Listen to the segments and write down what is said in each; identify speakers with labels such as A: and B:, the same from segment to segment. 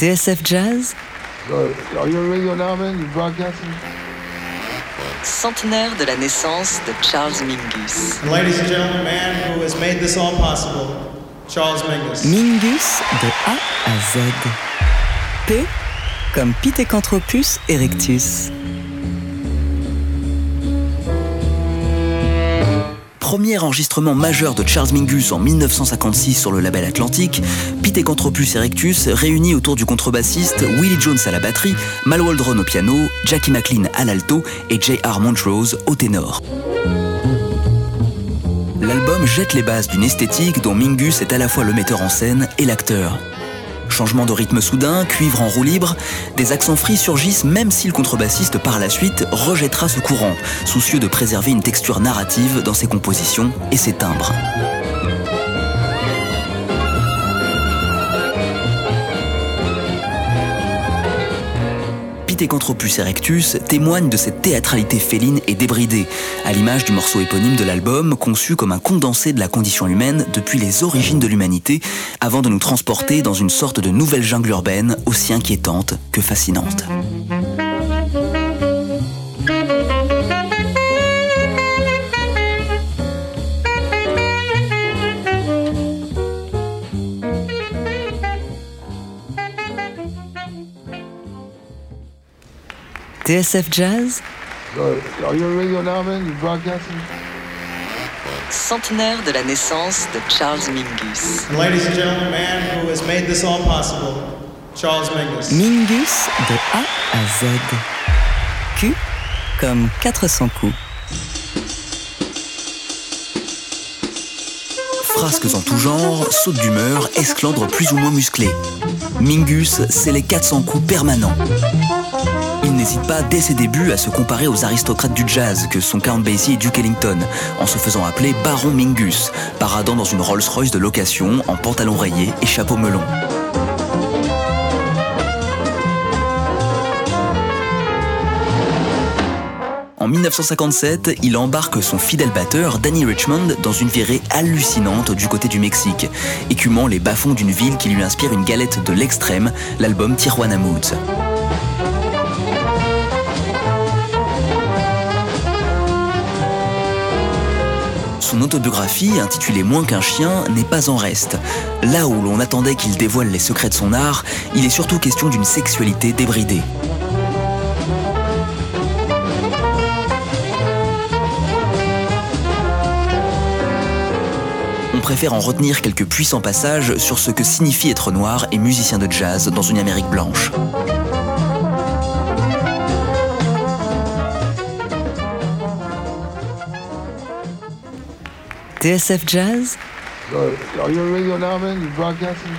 A: TSF Jazz? Centenaire de la naissance de Charles Mingus.
B: And ladies and gentlemen, the man who has made this all possible, Charles Mingus.
A: Mingus de A à Z. P comme Pithecanthropus erectus. Premier enregistrement majeur de Charles Mingus en 1956 sur le label Atlantic, Pithecanthropus erectus réunit autour du contrebassiste Willie Jones à la batterie, Mal Waldron au piano, Jackie McLean à l'alto et J.R. Montrose au ténor. L'album jette les bases d'une esthétique dont Mingus est à la fois le metteur en scène et l'acteur. Changement de rythme soudain, cuivre en roue libre, des accents free surgissent même si le contrebassiste par la suite rejettera ce courant, soucieux de préserver une texture narrative dans ses compositions et ses timbres. Pithecanthropus erectus témoigne de cette théâtralité féline et débridée, à l'image du morceau éponyme de l'album, conçu comme un condensé de la condition humaine depuis les origines de l'humanité, avant de nous transporter dans une sorte de nouvelle jungle urbaine aussi inquiétante que fascinante.
C: You broadcasting?
A: Centenaire de la naissance de Charles Mingus.
B: And ladies and gentlemen, the man who has made this all possible, Charles Mingus.
A: Mingus de A à Z. Q comme 400 coups. Frasques en tout genre, sautes d'humeur, esclandres plus ou moins musclés. Mingus, c'est les 400 coups permanents. Il n'hésite pas dès ses débuts à se comparer aux aristocrates du jazz que sont Count Basie et Duke Ellington, en se faisant appeler Baron Mingus, paradant dans une Rolls-Royce de location en pantalon rayé et chapeau melon. En 1957, il embarque son fidèle batteur Danny Richmond dans une virée hallucinante du côté du Mexique, écumant les bas-fonds d'une ville qui lui inspire une galette de l'extrême, l'album Tijuana Moods. Son autobiographie, intitulée Moins qu'un chien, n'est pas en reste. Là où l'on attendait qu'il dévoile les secrets de son art, il est surtout question d'une sexualité débridée. On préfère en retenir quelques puissants passages sur ce que signifie être noir et musicien de jazz dans une Amérique blanche.
C: You broadcasting?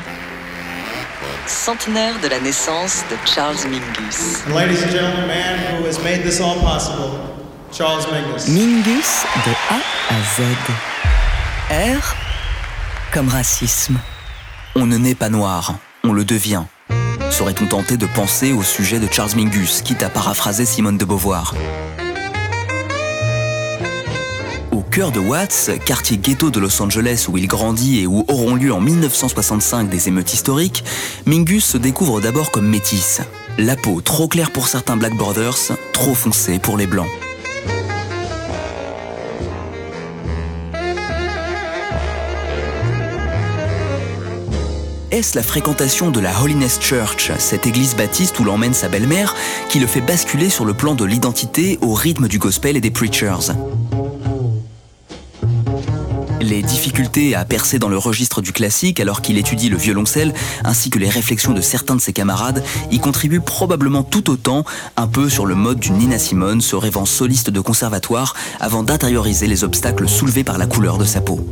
A: Centenaire de la naissance de Charles Mingus.
B: Ladies and gentlemen, man who has made this all possible, Charles Mingus.
A: Mingus de A à Z. R comme racisme. On ne naît pas noir, on le devient. Serait-on tenté de penser au sujet de Charles Mingus, quitte à paraphraser Simone de Beauvoir? Cœur de Watts, quartier ghetto de Los Angeles où il grandit et où auront lieu en 1965 des émeutes historiques, Mingus se découvre d'abord comme métisse. La peau trop claire pour certains Black Brothers, trop foncée pour les Blancs. Est-ce la fréquentation de la Holiness Church, cette église baptiste où l'emmène sa belle-mère, qui le fait basculer sur le plan de l'identité au rythme du gospel et des preachers? Les difficultés à percer dans le registre du classique alors qu'il étudie le violoncelle, ainsi que les réflexions de certains de ses camarades, y contribuent probablement tout autant, un peu sur le mode d'une Nina Simone se rêvant soliste de conservatoire avant d'intérioriser les obstacles soulevés par la couleur de sa peau.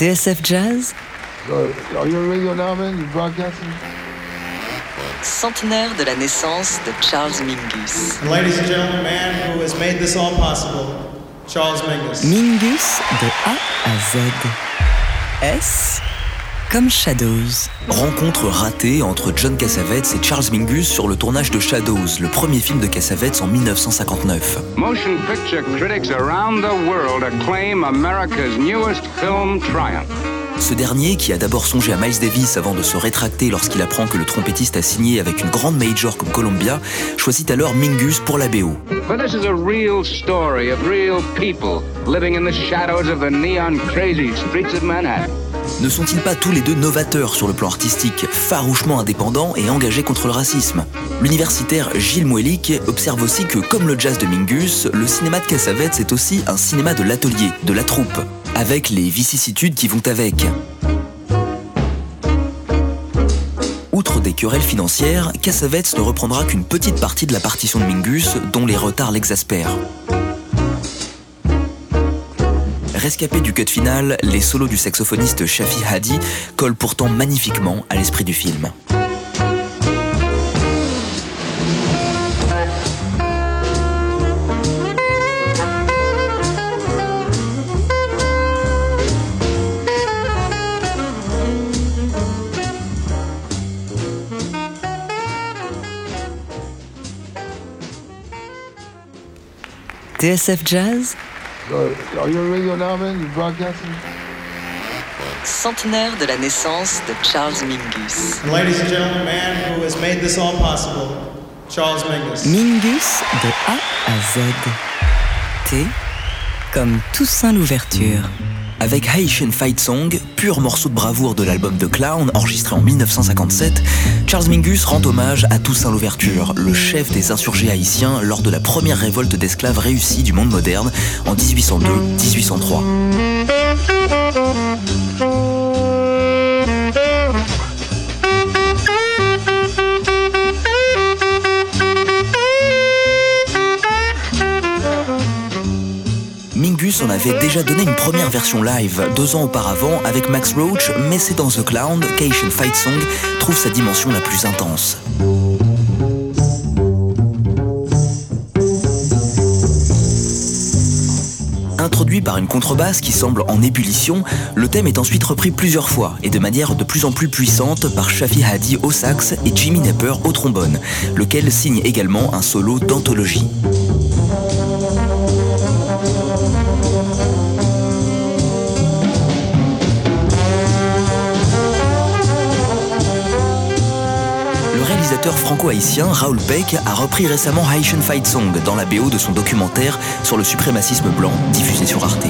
C: You broadcasting?
A: Centenaire de la naissance de Charles Mingus.
B: And ladies and gentlemen, the man who has made this all possible, Charles Mingus.
A: Mingus de A à Z. S
D: comme Shadows.
A: Rencontre ratée entre John Cassavetes et Charles Mingus sur le tournage de Shadows, le premier film de Cassavetes en 1959.
E: Motion picture critics around the world acclaim America's newest film triumph.
A: Ce dernier, qui a d'abord songé à Miles Davis avant de se rétracter lorsqu'il apprend que le trompettiste a signé avec une grande major comme Columbia, choisit alors Mingus pour la BO.
E: But this is a real story of real people living in the shadows of the neon crazy streets of Manhattan.
A: Ne sont-ils pas tous les deux novateurs sur le plan artistique, farouchement indépendants et engagés contre le racisme? L'universitaire Gilles Moelik observe aussi que, comme le jazz de Mingus, le cinéma de Cassavetes est aussi un cinéma de l'atelier, de la troupe, avec les vicissitudes qui vont avec. Outre des querelles financières, Cassavetes ne reprendra qu'une petite partie de la partition de Mingus, dont les retards l'exaspèrent. Rescapé du cut final, les solos du saxophoniste Shafi Hadi collent pourtant magnifiquement à l'esprit du film.
C: You broadcasting?
D: centenaire de la naissance de Charles Mingus.
B: Ladies and gentlemen, man who has made this all possible, Charles Mingus.
D: Mingus de A à Z. T comme Toussaint l'ouverture.
A: Avec Haitian Fight Song, pur morceau de bravoure de l'album The Clown, enregistré en 1957, Charles Mingus rend hommage à Toussaint Louverture, le chef des insurgés haïtiens lors de la première révolte d'esclaves réussie du monde moderne en 1802-1803. Déjà donné une première version live deux ans auparavant avec Max Roach, mais c'est dans The Clown qu'Asian Fight Song trouve sa dimension la plus intense. Introduit par une contrebasse qui semble en ébullition, le thème est ensuite repris plusieurs fois et de manière de plus en plus puissante par Shafi Hadi au sax et Jimmy Napper au trombone, lequel signe également un solo d'anthologie. Réalisateur franco-haïtien Raoul Peck a repris récemment Haitian Fight Song dans la BO de son documentaire sur le suprémacisme blanc diffusé sur Arte.